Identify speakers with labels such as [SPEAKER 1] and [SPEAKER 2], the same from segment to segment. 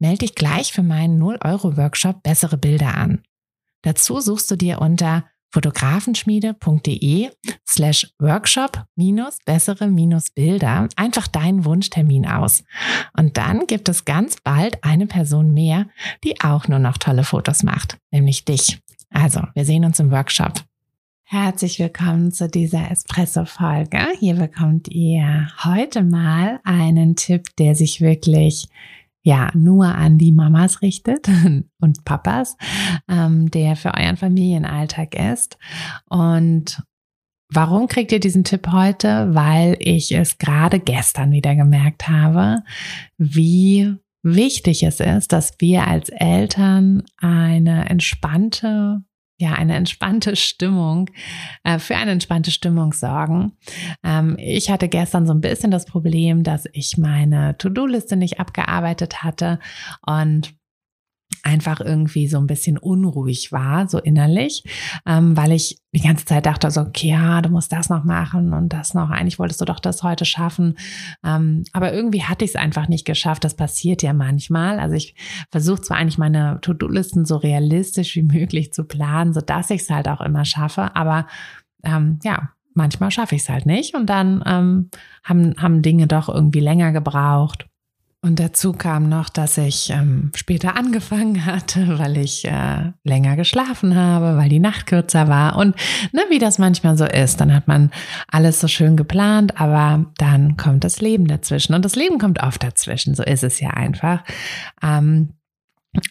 [SPEAKER 1] Melde dich gleich für meinen 0-Euro-Workshop Bessere Bilder an. Dazu suchst du dir unter fotografenschmiede.de slash workshop minus bessere minus Bilder einfach deinen Wunschtermin aus. Und dann gibt es ganz bald eine Person mehr, die auch nur noch tolle Fotos macht, nämlich dich. Also, wir sehen uns im Workshop. Herzlich willkommen zu dieser Espresso-Folge. Hier bekommt ihr heute mal einen Tipp, der sich wirklich ja nur an die Mamas richtet und Papas, ähm, der für euren Familienalltag ist. Und warum kriegt ihr diesen Tipp heute? Weil ich es gerade gestern wieder gemerkt habe, wie wichtig es ist, dass wir als Eltern eine entspannte ja, eine entspannte Stimmung, äh, für eine entspannte Stimmung sorgen. Ähm, ich hatte gestern so ein bisschen das Problem, dass ich meine To-Do-Liste nicht abgearbeitet hatte und einfach irgendwie so ein bisschen unruhig war, so innerlich, ähm, weil ich die ganze Zeit dachte, so, okay, ja, du musst das noch machen und das noch. Eigentlich wolltest du doch das heute schaffen. Ähm, aber irgendwie hatte ich es einfach nicht geschafft. Das passiert ja manchmal. Also ich versuche zwar eigentlich meine To-Do-Listen so realistisch wie möglich zu planen, so dass ich es halt auch immer schaffe. Aber ähm, ja, manchmal schaffe ich es halt nicht. Und dann ähm, haben, haben Dinge doch irgendwie länger gebraucht. Und dazu kam noch, dass ich ähm, später angefangen hatte, weil ich äh, länger geschlafen habe, weil die Nacht kürzer war. Und ne, wie das manchmal so ist, dann hat man alles so schön geplant, aber dann kommt das Leben dazwischen. Und das Leben kommt oft dazwischen, so ist es ja einfach. Ähm,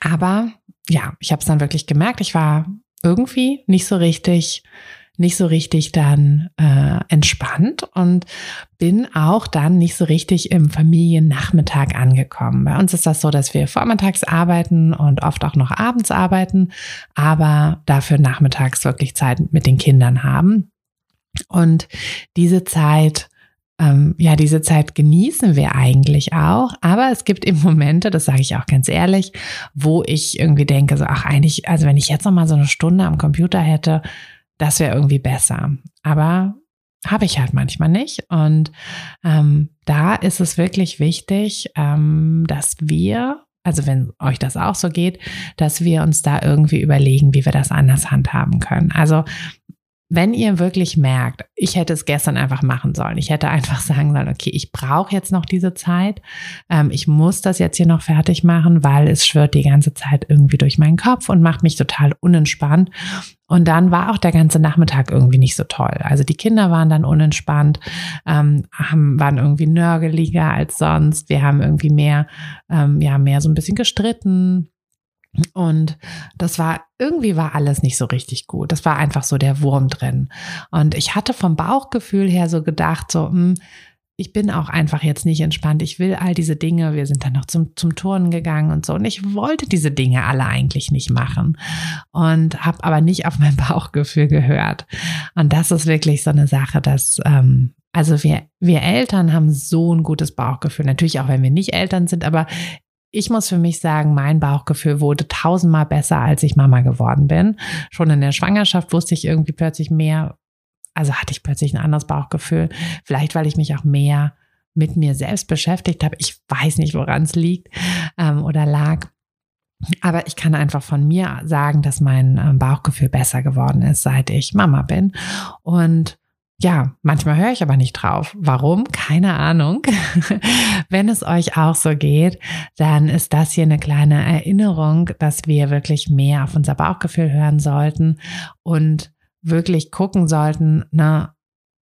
[SPEAKER 1] aber ja, ich habe es dann wirklich gemerkt, ich war irgendwie nicht so richtig nicht so richtig dann äh, entspannt und bin auch dann nicht so richtig im Familiennachmittag angekommen. Bei uns ist das so, dass wir vormittags arbeiten und oft auch noch abends arbeiten, aber dafür nachmittags wirklich Zeit mit den Kindern haben. Und diese Zeit ähm, ja, diese Zeit genießen wir eigentlich auch, aber es gibt eben Momente, das sage ich auch ganz ehrlich, wo ich irgendwie denke, so, ach eigentlich, also wenn ich jetzt noch mal so eine Stunde am Computer hätte, das wäre irgendwie besser. Aber habe ich halt manchmal nicht. Und ähm, da ist es wirklich wichtig, ähm, dass wir, also wenn euch das auch so geht, dass wir uns da irgendwie überlegen, wie wir das anders handhaben können. Also wenn ihr wirklich merkt, ich hätte es gestern einfach machen sollen, ich hätte einfach sagen sollen, okay, ich brauche jetzt noch diese Zeit, ähm, ich muss das jetzt hier noch fertig machen, weil es schwirrt die ganze Zeit irgendwie durch meinen Kopf und macht mich total unentspannt. Und dann war auch der ganze Nachmittag irgendwie nicht so toll. Also die Kinder waren dann unentspannt, ähm, haben, waren irgendwie nörgeliger als sonst. Wir haben irgendwie mehr, ähm, ja, mehr so ein bisschen gestritten und das war, irgendwie war alles nicht so richtig gut. Das war einfach so der Wurm drin. Und ich hatte vom Bauchgefühl her so gedacht, so, mh, hm, ich bin auch einfach jetzt nicht entspannt. Ich will all diese Dinge. Wir sind dann noch zum, zum Turnen gegangen und so. Und ich wollte diese Dinge alle eigentlich nicht machen. Und habe aber nicht auf mein Bauchgefühl gehört. Und das ist wirklich so eine Sache, dass, ähm, also wir, wir Eltern haben so ein gutes Bauchgefühl. Natürlich auch, wenn wir nicht Eltern sind, aber ich muss für mich sagen, mein Bauchgefühl wurde tausendmal besser, als ich Mama geworden bin. Schon in der Schwangerschaft wusste ich irgendwie plötzlich mehr, also hatte ich plötzlich ein anderes Bauchgefühl. Vielleicht, weil ich mich auch mehr mit mir selbst beschäftigt habe. Ich weiß nicht, woran es liegt ähm, oder lag. Aber ich kann einfach von mir sagen, dass mein ähm, Bauchgefühl besser geworden ist, seit ich Mama bin. Und ja, manchmal höre ich aber nicht drauf. Warum? Keine Ahnung. Wenn es euch auch so geht, dann ist das hier eine kleine Erinnerung, dass wir wirklich mehr auf unser Bauchgefühl hören sollten und wirklich gucken sollten, na,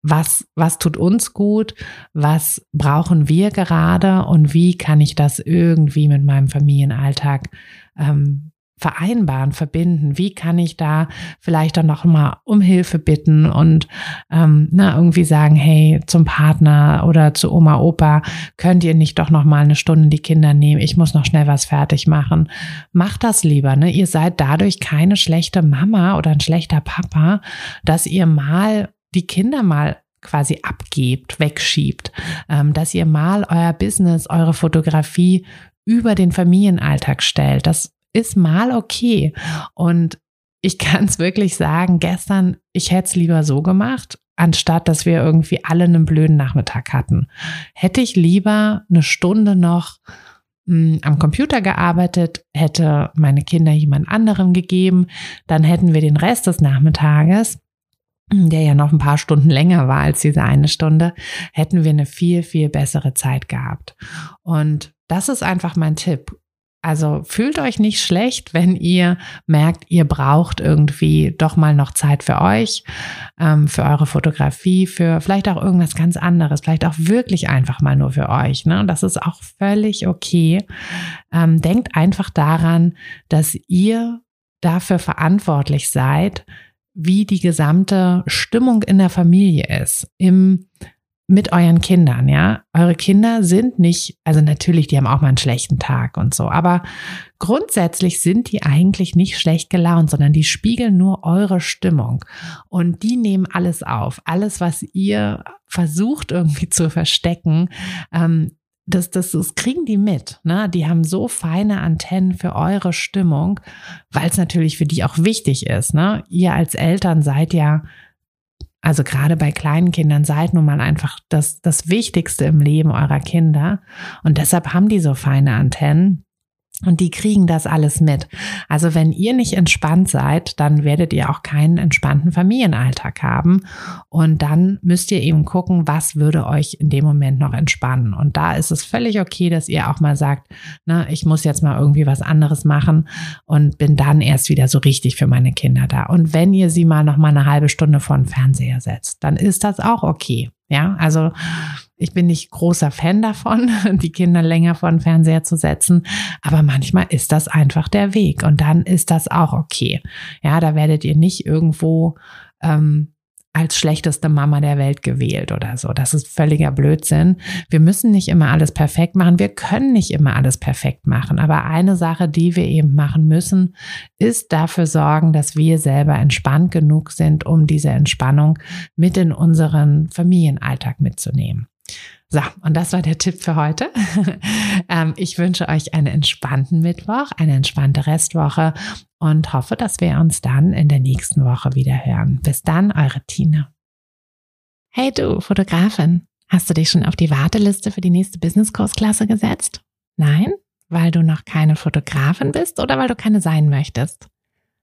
[SPEAKER 1] was, was tut uns gut, was brauchen wir gerade und wie kann ich das irgendwie mit meinem Familienalltag ähm, vereinbaren, verbinden? Wie kann ich da vielleicht dann noch mal um Hilfe bitten und ähm, na, irgendwie sagen, hey, zum Partner oder zu Oma, Opa, könnt ihr nicht doch noch mal eine Stunde die Kinder nehmen? Ich muss noch schnell was fertig machen. Macht das lieber, ne? Ihr seid dadurch keine schlechte Mama oder ein schlechter Papa, dass ihr mal die Kinder mal quasi abgebt, wegschiebt, ähm, dass ihr mal euer Business, eure Fotografie über den Familienalltag stellt. Das ist mal okay. Und ich kann es wirklich sagen, gestern, ich hätte es lieber so gemacht, anstatt dass wir irgendwie alle einen blöden Nachmittag hatten. Hätte ich lieber eine Stunde noch hm, am Computer gearbeitet, hätte meine Kinder jemand anderem gegeben, dann hätten wir den Rest des Nachmittages der ja noch ein paar Stunden länger war als diese eine Stunde, hätten wir eine viel, viel bessere Zeit gehabt. Und das ist einfach mein Tipp. Also fühlt euch nicht schlecht, wenn ihr merkt, ihr braucht irgendwie doch mal noch Zeit für euch, ähm, für eure Fotografie, für vielleicht auch irgendwas ganz anderes, vielleicht auch wirklich einfach mal nur für euch. Ne? Das ist auch völlig okay. Ähm, denkt einfach daran, dass ihr dafür verantwortlich seid, wie die gesamte Stimmung in der Familie ist, im mit euren Kindern, ja. Eure Kinder sind nicht, also natürlich, die haben auch mal einen schlechten Tag und so, aber grundsätzlich sind die eigentlich nicht schlecht gelaunt, sondern die spiegeln nur eure Stimmung und die nehmen alles auf. Alles, was ihr versucht irgendwie zu verstecken, ähm, das, das, das kriegen die mit. Ne? Die haben so feine Antennen für eure Stimmung, weil es natürlich für die auch wichtig ist. Ne? Ihr als Eltern seid ja also gerade bei kleinen Kindern seid nun mal einfach das, das Wichtigste im Leben eurer Kinder. Und deshalb haben die so feine Antennen. Und die kriegen das alles mit. Also wenn ihr nicht entspannt seid, dann werdet ihr auch keinen entspannten Familienalltag haben. Und dann müsst ihr eben gucken, was würde euch in dem Moment noch entspannen. Und da ist es völlig okay, dass ihr auch mal sagt, na, ich muss jetzt mal irgendwie was anderes machen und bin dann erst wieder so richtig für meine Kinder da. Und wenn ihr sie mal noch mal eine halbe Stunde vor den Fernseher setzt, dann ist das auch okay. Ja, also ich bin nicht großer Fan davon, die Kinder länger vor den Fernseher zu setzen, aber manchmal ist das einfach der Weg und dann ist das auch okay. Ja, da werdet ihr nicht irgendwo ähm, als schlechteste Mama der Welt gewählt oder so. Das ist völliger Blödsinn. Wir müssen nicht immer alles perfekt machen. Wir können nicht immer alles perfekt machen. Aber eine Sache, die wir eben machen müssen, ist dafür sorgen, dass wir selber entspannt genug sind, um diese Entspannung mit in unseren Familienalltag mitzunehmen. So, und das war der Tipp für heute. Ähm, ich wünsche euch einen entspannten Mittwoch, eine entspannte Restwoche und hoffe, dass wir uns dann in der nächsten Woche wieder hören. Bis dann, eure Tina. Hey du, Fotografin, hast du dich schon auf die Warteliste für die nächste Business-Kursklasse gesetzt? Nein? Weil du noch keine Fotografin bist oder weil du keine sein möchtest?